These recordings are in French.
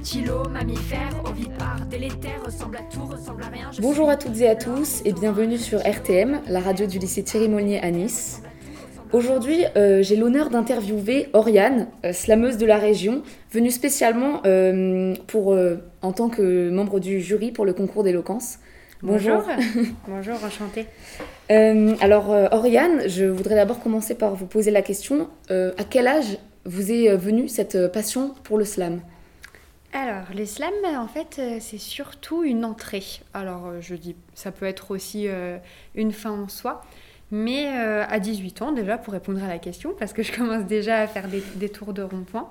reptilos, mammifères, ovipares, délétères, ressemble à tout, ressemble à rien. Je Bonjour à toutes et à tous et bienvenue sur RTM, la radio du lycée Thierry Molnier à Nice. Aujourd'hui, euh, j'ai l'honneur d'interviewer Oriane, euh, slameuse de la région, venue spécialement euh, pour, euh, en tant que membre du jury pour le concours d'éloquence. Bonjour. Bonjour, enchantée. Euh, alors, euh, Oriane, je voudrais d'abord commencer par vous poser la question euh, à quel âge vous est venue cette passion pour le slam? Alors, les slams, en fait, euh, c'est surtout une entrée. Alors, euh, je dis, ça peut être aussi euh, une fin en soi. Mais euh, à 18 ans, déjà, pour répondre à la question, parce que je commence déjà à faire des, tours de rond-point.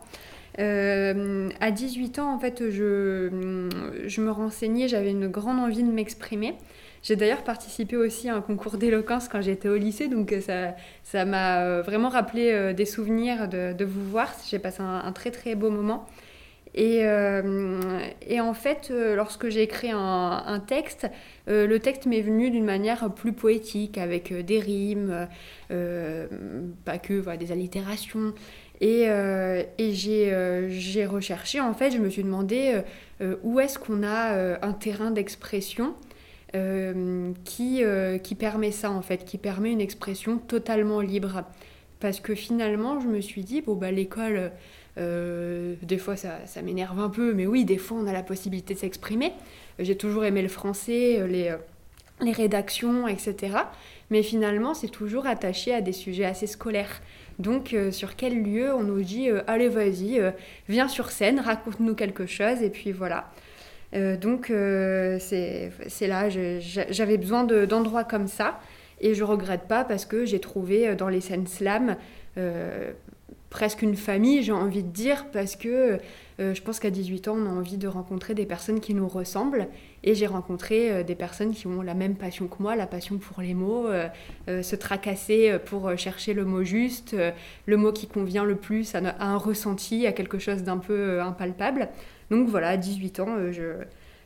Euh, à 18 ans, en fait, je, je me renseignais, j'avais une grande envie de m'exprimer. J'ai d'ailleurs participé aussi à un concours d'éloquence quand j'étais au lycée, donc ça ça m'a vraiment rappelé des souvenirs de, vous voir. J'ai passé un très très beau moment. Et, euh, et en fait, euh, lorsque j'ai écrit un, texte, euh, le texte m'est venu d'une manière plus poétique, avec des rimes, pas que, voilà, des allitérations. Et, j'ai recherché, en fait, je me suis demandé où est-ce qu'on a un terrain d'expression qui, qui permet ça, en fait, qui permet une expression totalement libre. Parce que finalement, je me suis dit, bon, bah, l'école, euh, des fois, ça, m'énerve un peu, mais oui, des fois, on a la possibilité de s'exprimer. J'ai toujours aimé le français, euh, les, euh, rédactions, etc. Mais finalement, c'est toujours attaché à des sujets assez scolaires. Donc, euh, sur quel lieu on nous dit, euh, allez, vas-y, euh, viens sur scène, raconte-nous quelque chose, et puis voilà. Euh, donc, euh, c'est là, j'avais besoin de- d'endroits comme ça. Et je regrette pas parce que j'ai trouvé euh, dans les scènes slam euh, presque une famille, j'ai envie de dire, parce que euh, je pense qu'à 18 ans, on a envie de rencontrer des personnes qui nous ressemblent. Et j'ai rencontré euh, des personnes qui ont la même passion que moi, la passion pour les mots, euh, se tracasser pour chercher le mot juste, le mot qui convient le plus à, un ressenti, à quelque chose d'un peu impalpable. Donc voilà, à 18 ans, je,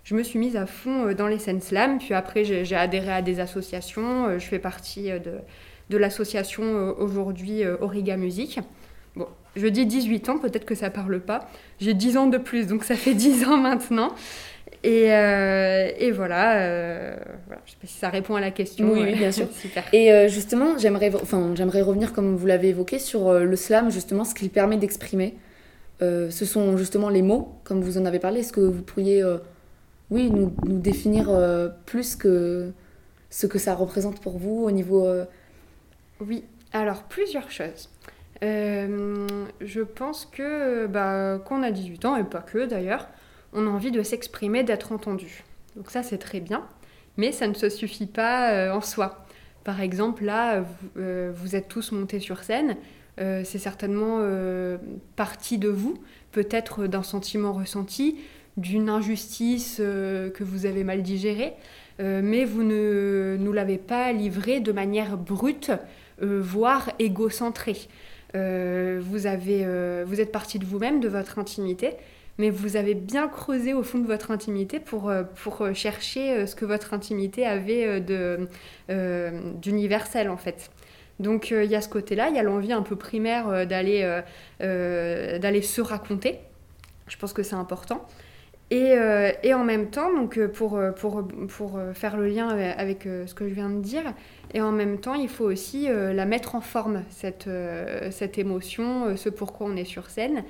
je me suis mise à fond dans les scènes slam. Puis après, j'ai adhéré à des associations. Je fais partie de, de l'association aujourd'hui Origa Musique. Je dis 18 ans, peut-être que ça parle pas. J'ai 10 ans de plus, donc ça fait 10 ans maintenant. Et, euh, et voilà, euh, voilà, je sais pas si ça répond à la question. Oui, oui, bien sûr. Super. Et euh, justement, j'aimerais enfin, j'aimerais revenir, comme vous l'avez évoqué, sur euh, le slam, justement, ce qu'il permet d'exprimer. Ce sont justement les mots, comme vous en avez parlé. Est-ce que vous pourriez, oui, nous, nous définir plus que ce que ça représente pour vous au niveau... Oui, alors plusieurs choses. Euh, je pense que bah, quand on a 18 ans, et pas que d'ailleurs, on a envie de s'exprimer, d'être entendu. Donc ça, c'est très bien, mais ça ne se suffit pas euh, en soi. Par exemple, là, vous, euh, êtes tous montés sur scène, c'est certainement partie de vous, peut-être d'un sentiment ressenti, d'une injustice que vous avez mal digérée, mais vous ne nous l'avez pas livré de manière brute, voire égocentrée. Euh, vous, avez, euh, vous êtes parti de vous-même, de votre intimité, mais vous avez bien creusé au fond de votre intimité pour, euh, pour chercher ce que votre intimité avait de, d'universel en fait. Donc il y a ce côté-là, il y a l'envie un peu primaire d'aller, d'aller se raconter. Je pense que c'est important. Et, et en même temps, donc pour, pour, pour faire le lien avec, ce que je viens de dire, et en même temps, il faut aussi euh, la mettre en forme, cette, euh, cette émotion, euh, ce pourquoi on est sur scène.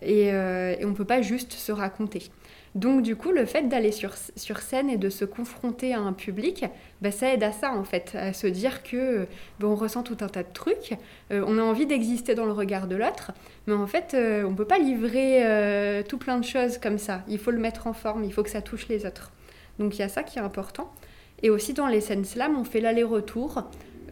Et, on ne peut pas juste se raconter. Donc du coup, le fait d'aller sur, sur scène et de se confronter à un public, bah, ça aide à ça en fait, à se dire que bah, on ressent tout un tas de trucs, on a envie d'exister dans le regard de l'autre, mais en fait, on ne peut pas livrer tout plein de choses comme ça. Il faut le mettre en forme, il faut que ça touche les autres. Donc il y a ça qui est important. Et aussi dans les scènes slam, on fait l'aller-retour.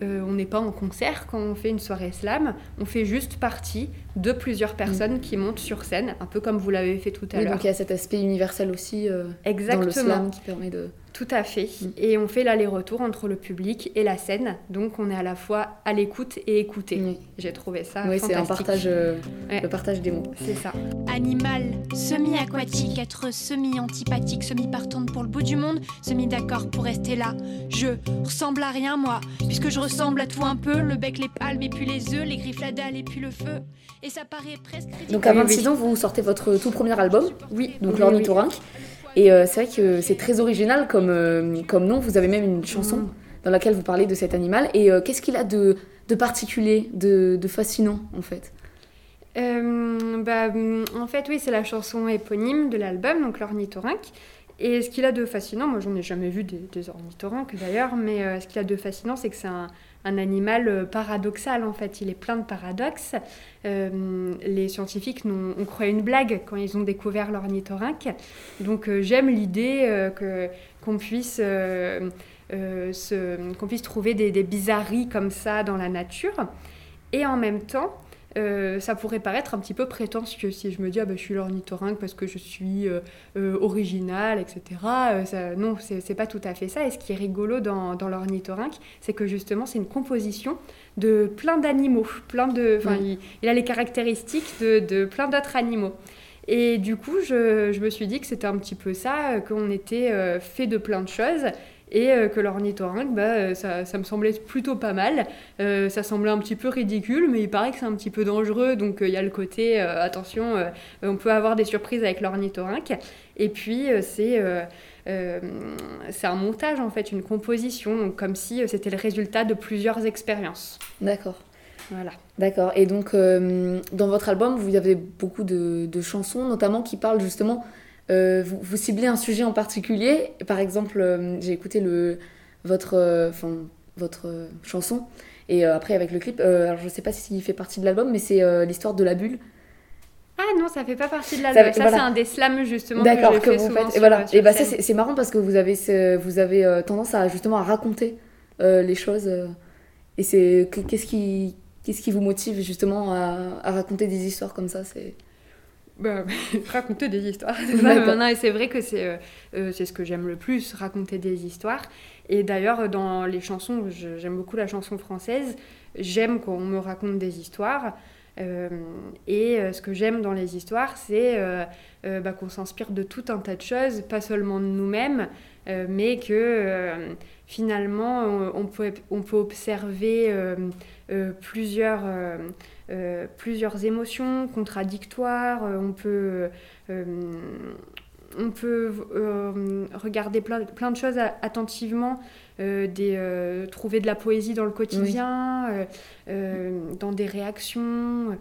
Euh, on n'est pas en concert quand on fait une soirée slam, on fait juste partie de plusieurs personnes qui montent sur scène, un peu comme vous l'avez fait tout à oui, l'heure. donc il y a cet aspect universel aussi euh, dans Exactement. le slam qui permet de... Tout à fait. Mm. Et on fait l'aller-retour entre le public et la scène. Donc on est à la fois à l'écoute et écouté. J'ai trouvé ça Oui, c'est un partage, euh, Ouais. le partage des mots. C'est ça. Animal, semi-aquatique, être semi-antipathique, semi-partante pour le bout du monde, semi-d'accord pour rester là. Je ressemble à rien, moi, puisque je ressemble à tout un peu, le bec, les palmes, et puis les œufs, les griffes, la dalle, et puis le feu. Et ça paraît presque ridicule. Donc à Oui, 26 oui. ans, vous sortez votre tout premier album, Oui, donc oui, l'ornithorynque. Et euh, c'est vrai que c'est très original comme, euh, comme nom. Vous avez même une chanson Mm. dans laquelle vous parlez de cet animal. Et euh, qu'est-ce qu'il a de, de particulier, de, de fascinant en fait? Bah, hum, en fait, oui, c'est la chanson éponyme de l'album, donc l'ornithorynque. Et ce qu'il a de fascinant, moi j'en ai jamais vu des, des ornithorynques d'ailleurs, mais euh, ce qu'il a de fascinant, c'est que c'est un, animal euh, paradoxal en fait. Il est plein de paradoxes. Euh, les scientifiques n'ont- ont créé une blague quand ils ont découvert l'ornithorynque. Donc j'aime l'idée qu'on puisse trouver des bizarreries comme ça dans la nature. Et en même temps, euh, ça pourrait paraître un petit peu prétentieux si je me dis ah bah, je suis l'ornithorynque parce que je suis euh, euh, originale, etc. Euh, ça- non, c'est pas tout à fait ça. Et ce qui est rigolo dans, dans l'ornithorynque, c'est que justement c'est une composition de plein d'animaux, plein de, il, il a les caractéristiques de, de plein d'autres animaux. Et du coup, je, je me suis dit que c'était un petit peu ça, euh, qu'on était fait de plein de choses. Et euh, que l'ornithorynque, bah, euh, ça, ça me semblait plutôt pas mal. Euh, ça semblait un petit peu ridicule, mais il paraît que c'est un petit peu dangereux. Donc euh, il y a le côté, euh, attention, on peut avoir des surprises avec l'ornithorynque. Et puis c'est c'est un montage, en fait, une composition, donc comme si c'était le résultat de plusieurs expériences. D'accord. Voilà. D'accord. Et donc, dans votre album, vous avez beaucoup de, de chansons, notamment qui parlent justement. Euh, vous, vous ciblez un sujet en particulier. Par exemple, euh, j'ai écouté le, votre, euh, enfin, votre chanson. Et après, avec le clip, alors je sais pas s'il fait partie de l'album, mais c'est l'histoire de la bulle. Ah non, ça fait pas partie de l'album. Ça- Ça, voilà. c'est un des slams, justement, que que, fais vous faites. et voilà. sur Et bah, ça, c'est marrant parce que vous avez, ce- vous avez tendance à justement à raconter euh, les choses. euh, et c'est que- qu'est-ce qui, qu'est-ce qui vous motive justement à, à raconter des histoires comme ça? C'est Bah, raconter des histoires. C'est vrai que c'est euh, euh, c'est ce que j'aime le plus, raconter des histoires. Et d'ailleurs, dans les chansons, j'aime beaucoup la chanson française. J'aime quand on me raconte des histoires. Euh, et euh, ce que j'aime dans les histoires, c'est euh, bah, qu'on s'inspire de tout un tas de choses, pas seulement de nous-mêmes, mais que finalement, on, peut, on peut observer plusieurs, plusieurs émotions contradictoires, on peut, on peut regarder plein, plein de choses attentivement, euh, des, euh, trouver de la poésie dans le quotidien, euh, dans des réactions,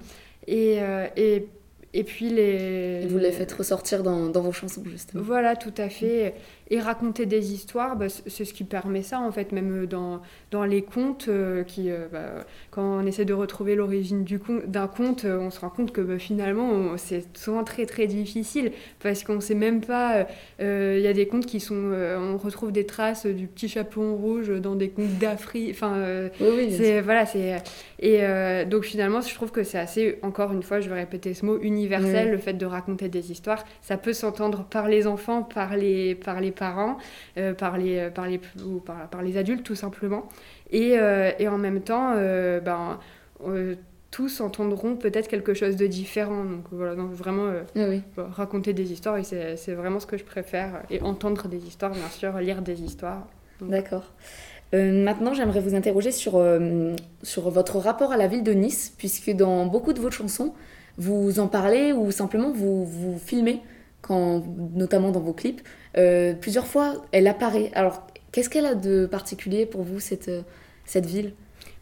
et, et, et puis les... Et vous les faites ressortir dans, dans vos chansons, justement. Voilà, tout à fait. Et raconter des histoires, bah, c'est ce qui permet ça, en fait, même dans, dans les contes, euh, qui, euh, bah, quand on essaie de retrouver l'origine d'un conte, euh, on se rend compte que bah, finalement, c'est souvent très très difficile, parce qu'on ne sait même pas, euh, euh, il y a des contes qui sont, euh, on retrouve des traces du petit chaperon rouge dans des contes d'Afrique, enfin, euh, Oui, oui, c'est voilà, c'est et euh, donc finalement, je trouve que c'est assez, encore une fois, je vais répéter ce mot, universel, Oui. le fait de raconter des histoires. Ça peut s'entendre par les enfants, par les par les parents, euh, par les euh, par les ou par, par les adultes tout simplement. Et, euh, et en même temps, ben tous entendront peut-être quelque chose de différent. Donc voilà, donc vraiment Oui, voilà, raconter des histoires, c'est vraiment ce que je préfère. Et entendre des histoires, bien sûr, lire des histoires. D'accord. Euh, maintenant, j'aimerais vous interroger sur, euh, sur votre rapport à la ville de Nice, puisque dans beaucoup de vos chansons, vous en parlez ou simplement vous, vous filmez, quand, notamment dans vos clips. Euh, plusieurs fois, elle apparaît. Alors, qu'est-ce qu'elle a de particulier pour vous, cette, cette ville?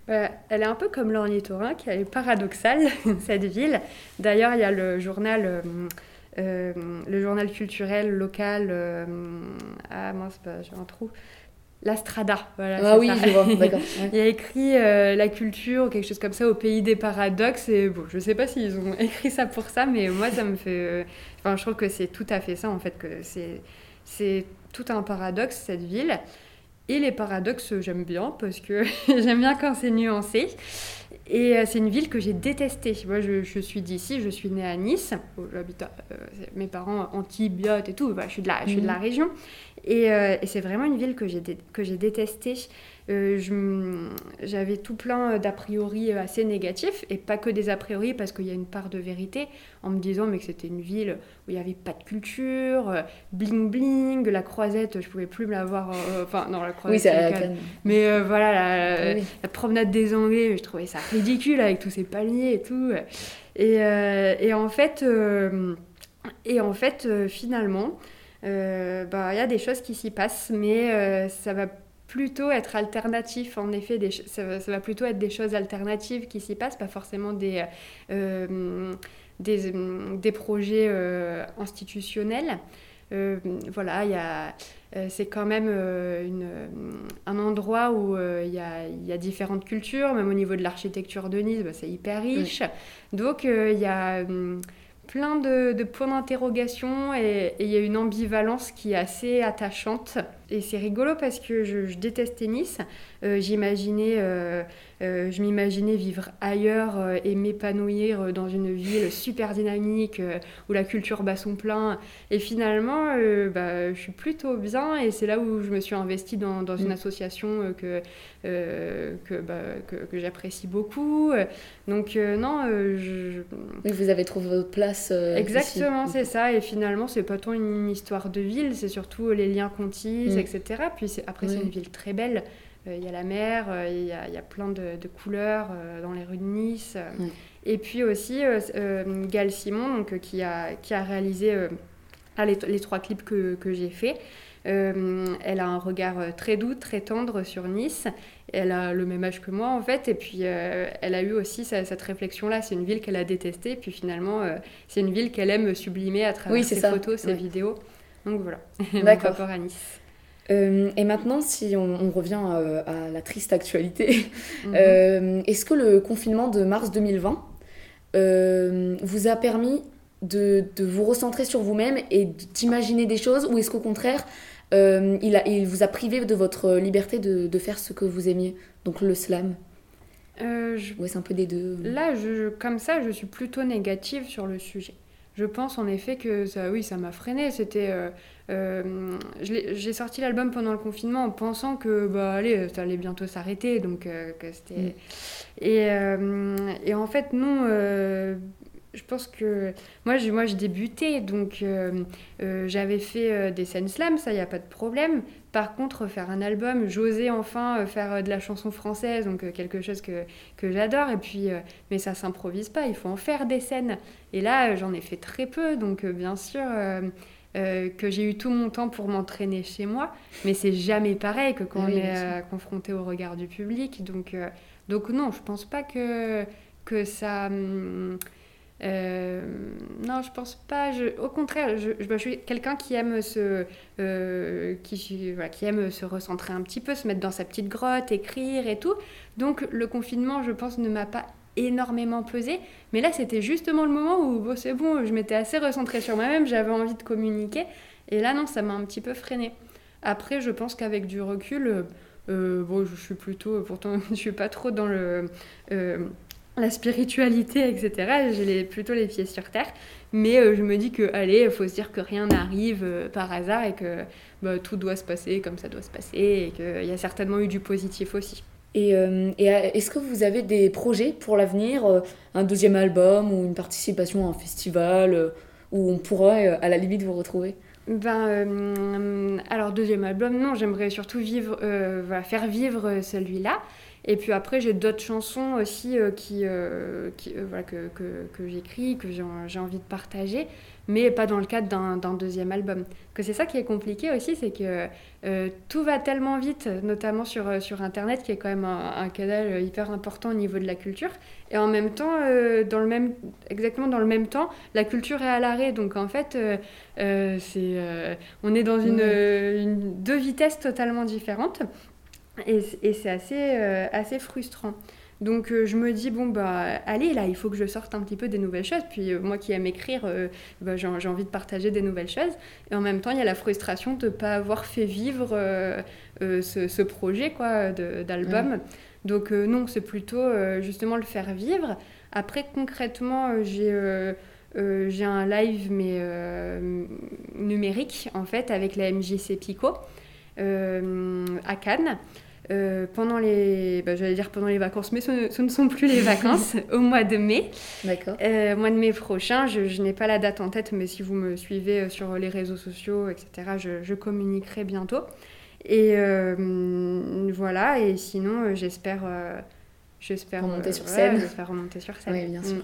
Elle est un peu comme l'ornithorynque, elle est paradoxale, cette ville. D'ailleurs, il y a le journal, le journal culturel local. ah mince, bah, j'ai un trou. La Strada, voilà. Ah oui, ça. je vois, d'accord. ouais. Il y a écrit euh, la culture ou quelque chose comme ça au pays des paradoxes. Et bon, je sais pas s'ils ont écrit ça pour ça, mais moi, ça me fait. euh, Enfin, je trouve que c'est tout à fait ça, en fait, que c'est, c'est tout un paradoxe, cette ville. Et les paradoxes, j'aime bien parce que j'aime bien quand c'est nuancé. Et euh, c'est une ville que j'ai détestée. Moi, je, je suis d'ici, je suis née à Nice. J'habite euh, mes parents antibiotes et tout. Bah, je, suis de la, je suis de la Mhm. région. Et, et c'est vraiment une ville que j'ai que j'ai détestée. Euh, j'avais tout plein d'a priori assez négatifs, et pas que des a priori, parce qu'il y a une part de vérité, en me disant mais que c'était une ville où il n'y avait pas de culture, euh, bling bling, la croisette, je pouvais plus me la voir, euh, enfin non, la croisette, oui, mais voilà, la, la, promenade des Anglais, je trouvais ça ridicule avec tous ces palmiers et tout. Et, et en fait, et en fait finalement, bah, il y a des choses qui s'y passent, mais ça va plutôt être alternatif, en effet, des, ça, va plutôt être des choses alternatives qui s'y passent, pas forcément des, euh, des, des, projets euh, institutionnels. Euh, voilà, y a, c'est quand même une, un endroit où il y, a, y, a, différentes cultures, même au niveau de l'architecture de Nice, bah, c'est hyper riche. Donc il y a plein de, de points d'interrogation et il y a une ambivalence qui est assez attachante. Et c'est rigolo parce que je, je détestais Nice. Euh, j'imaginais, euh, euh, je m'imaginais vivre ailleurs et m'épanouir dans une ville super dynamique où la culture bat son plein. Et finalement, bah, je suis plutôt bien et c'est là où je me suis investie dans, dans une mm. association que, que, bah, que, que j'apprécie beaucoup. Donc non, je... vous avez trouvé votre place. Exactement, c'est ça. Et finalement, c'est pas tant une histoire de ville, c'est surtout les liens qu'on tisse, mm. etc. Puis après, c'est une ville très belle. Euh, il y a la mer, euh, il y, a, y, a, plein de, de couleurs euh, dans les rues de Nice. Et puis aussi Gal Simon, donc, qui, a, qui a réalisé les, les, trois clips que, que j'ai faits. elle a un regard très doux, très tendre sur Nice. Elle a le même âge que moi en fait. Et puis elle a eu aussi cette réflexion-là. C'est une ville qu'elle a détestée. Puis finalement, c'est une ville qu'elle aime sublimer à travers ses photos, ses vidéos. Donc voilà, mon rapport à Nice. Euh, et maintenant, si on, revient euh, à, la triste actualité, mhm. euh, est-ce que le confinement de mars 2020 vous a permis de, de vous recentrer sur vous-même et d'imaginer des choses ou est-ce qu'au contraire, il, a, il, vous a privé de votre liberté de, de, faire ce que vous aimiez, donc le slam? Je... Ouais, c'est un peu des deux? Là, je, comme ça, je suis plutôt négative sur le sujet. Je pense en effet que ça, oui, ça m'a freiné. C'était euh, j'ai sorti l'album pendant le confinement en pensant que bah allez ça allait bientôt s'arrêter donc euh, que c'était mm. et, euh, et, en fait non je pense que moi je, moi je débutais donc j'avais fait des scènes slam ça y a pas de problème. Par contre faire un album j'osais enfin faire de la chanson française donc quelque chose que, que j'adore. Et puis mais ça s'improvise pas il faut en faire des scènes. Et là j'en ai fait très peu donc bien sûr euh, que j'ai eu tout mon temps pour m'entraîner chez moi, mais c'est jamais pareil que quand on est euh, confronté au regard du public. Donc, euh, donc non, je pense pas que, que ça... Hum, non, je pense pas. Je, au contraire, je, je, suis quelqu'un qui aime se, qui, voilà, qui aime se recentrer un petit peu, se mettre dans sa petite grotte, écrire et tout. Donc le confinement, je pense, ne m'a pas énormément pesé. Mais là, c'était justement le moment où c'est bon, je m'étais assez recentrée sur moi-même, j'avais envie de communiquer. Et là, non, ça m'a un petit peu freiné. Après, je pense qu'avec du recul, euh, euh, bon, je suis plutôt, pourtant, je suis pas trop dans le, euh, la spiritualité, etc. J'ai plutôt les pieds sur terre. Mais je me dis que, allez, faut se dire que rien n'arrive par hasard et que bah, tout doit se passer comme ça doit se passer et qu'il y a certainement eu du positif aussi. Et, euh, euh, est-ce que vous avez des projets pour l'avenir, euh, un deuxième album ou une participation à un festival où on pourrait à la limite vous retrouver? Ben, alors deuxième album, non, j'aimerais surtout vivre, faire vivre celui-là. Et puis après, j'ai d'autres chansons aussi qui, qui voilà, que, que, que j'écris, que j'ai envie de partager mais pas dans le cadre d'un deuxième album. Que c'est ça qui est compliqué aussi, c'est que euh, tout va tellement vite, notamment sur, euh, sur Internet, qui est quand même un, canal hyper important au niveau de la culture. Et en même temps, euh, dans le même, exactement dans le même temps, la culture est à l'arrêt. Donc en fait, c'est, on est dans une, une, deux vitesses totalement différentes. Et, et c'est assez, assez frustrant. Donc euh, je me dis, bon, bah allez, là, il faut que je sorte un petit peu des nouvelles choses. Puis euh, moi qui aime écrire, euh, bah, j'ai envie de partager des nouvelles choses. Et en même temps, il y a la frustration de ne pas avoir fait vivre ce, projet quoi, d'album. Donc non, c'est plutôt justement le faire vivre. Après, concrètement, j'ai euh, j'ai un live mais euh, numérique en fait avec la MJC Pico euh, à Cannes. Euh, pendant les, bah, j'allais dire pendant les vacances, mais ce ne, ce ne sont plus les vacances, au mois de mai. D'accord. Euh, mois de mai prochain, je, je n'ai pas la date en tête, mais si vous me suivez euh, sur les réseaux sociaux, etc., je, je communiquerai bientôt. Et euh, voilà, et sinon, euh, j'espère. Euh, J'espère Remonter sur ouais, scène. j'espère remonter sur scène. Oui, bien sûr. Mm.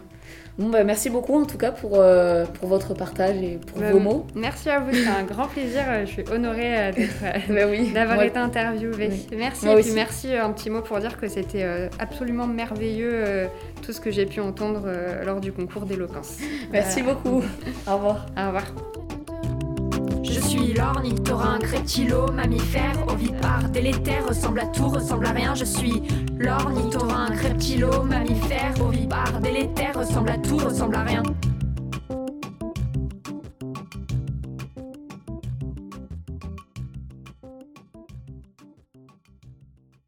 Bon, bah, merci beaucoup en tout cas pour, euh, pour votre partage et pour Bah, vos mots. Merci à vous, c'est un grand plaisir. euh, Je suis honorée euh, d'être, euh, Bah oui. d'avoir Moi- été interviewée. Oui. Merci. Moi et puis aussi. merci euh, un petit mot pour dire que c'était euh, absolument merveilleux euh, tout ce que j'ai pu entendre euh, lors du concours d'éloquence. Merci Voilà. beaucoup. Au revoir. Au revoir. Je suis l'ornithorynque reptilo, mammifère, ovipare, délétère, ressemble à tout, ressemble à rien. Je suis l'ornithorynque reptilo, mammifère, ovipare, délétère, ressemble à tout, ressemble à rien.